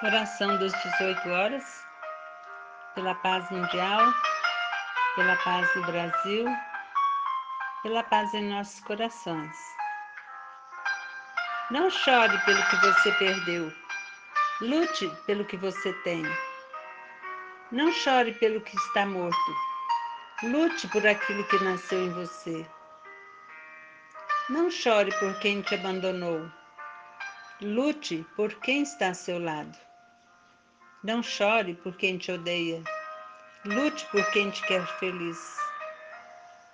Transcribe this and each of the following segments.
Oração das 18 horas, pela paz mundial, pela paz do Brasil, pela paz em nossos corações. Não chore pelo que você perdeu, lute pelo que você tem. Não chore pelo que está morto, lute por aquilo que nasceu em você. Não chore por quem te abandonou, lute por quem está a seu lado. Não chore por quem te odeia. Lute por quem te quer feliz.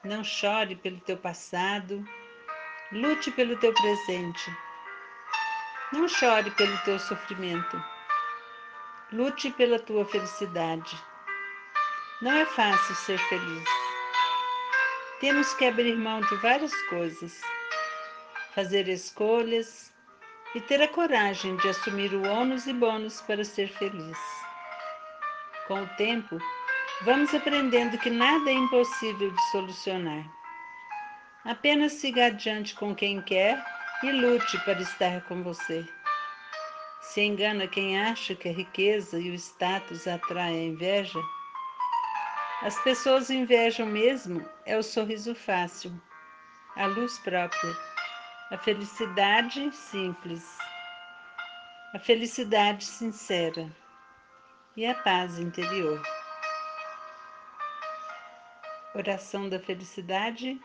Não chore pelo teu passado. Lute pelo teu presente. Não chore pelo teu sofrimento. Lute pela tua felicidade. Não é fácil ser feliz. Temos que abrir mão de várias coisas, fazer escolhas e ter a coragem de assumir o ônus e bônus para ser feliz. Com o tempo, vamos aprendendo que nada é impossível de solucionar. Apenas siga adiante com quem quer e lute para estar com você. Se engana quem acha que a riqueza e o status atraem a inveja, as pessoas invejam mesmo é o sorriso fácil, a luz própria a felicidade simples, a felicidade sincera e a paz interior. Oração da felicidade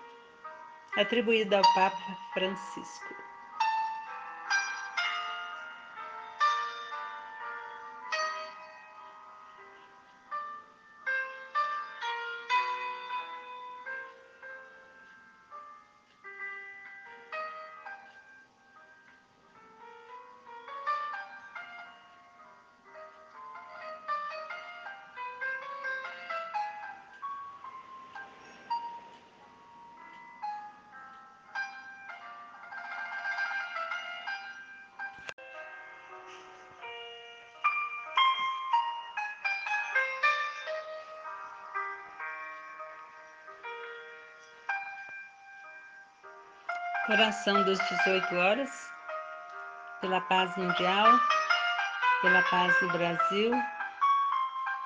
atribuída ao Papa Francisco. Oração das 18 horas, pela paz mundial, pela paz do Brasil,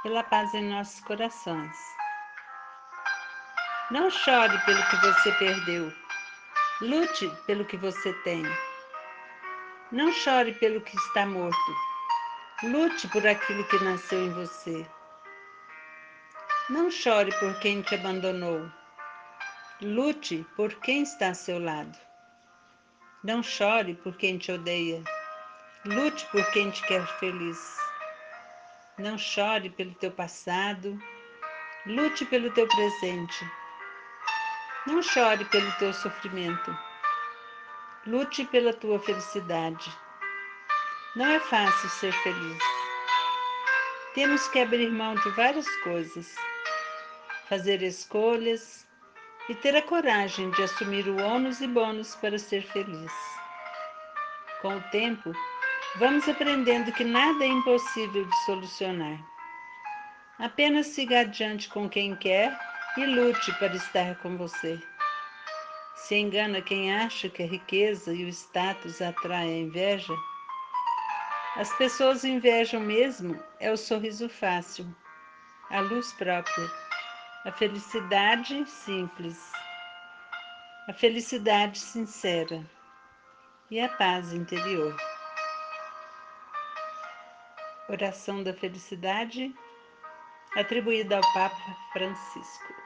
pela paz em nossos corações. Não chore pelo que você perdeu, lute pelo que você tem. Não chore pelo que está morto, lute por aquilo que nasceu em você. Não chore por quem te abandonou, lute por quem está a seu lado. Não chore por quem te odeia. Lute por quem te quer feliz. Não chore pelo teu passado. Lute pelo teu presente. Não chore pelo teu sofrimento. Lute pela tua felicidade. Não é fácil ser feliz. Temos que abrir mão de várias coisas, fazer escolhas e ter a coragem de assumir o ônus e bônus para ser feliz. Com o tempo, vamos aprendendo que nada é impossível de solucionar. Apenas siga adiante com quem quer e lute para estar com você. Se engana quem acha que a riqueza e o status atraem a inveja, as pessoas invejam mesmo é o sorriso fácil, a luz própria a felicidade simples, a felicidade sincera e a paz interior. Oração da felicidade atribuída ao Papa Francisco.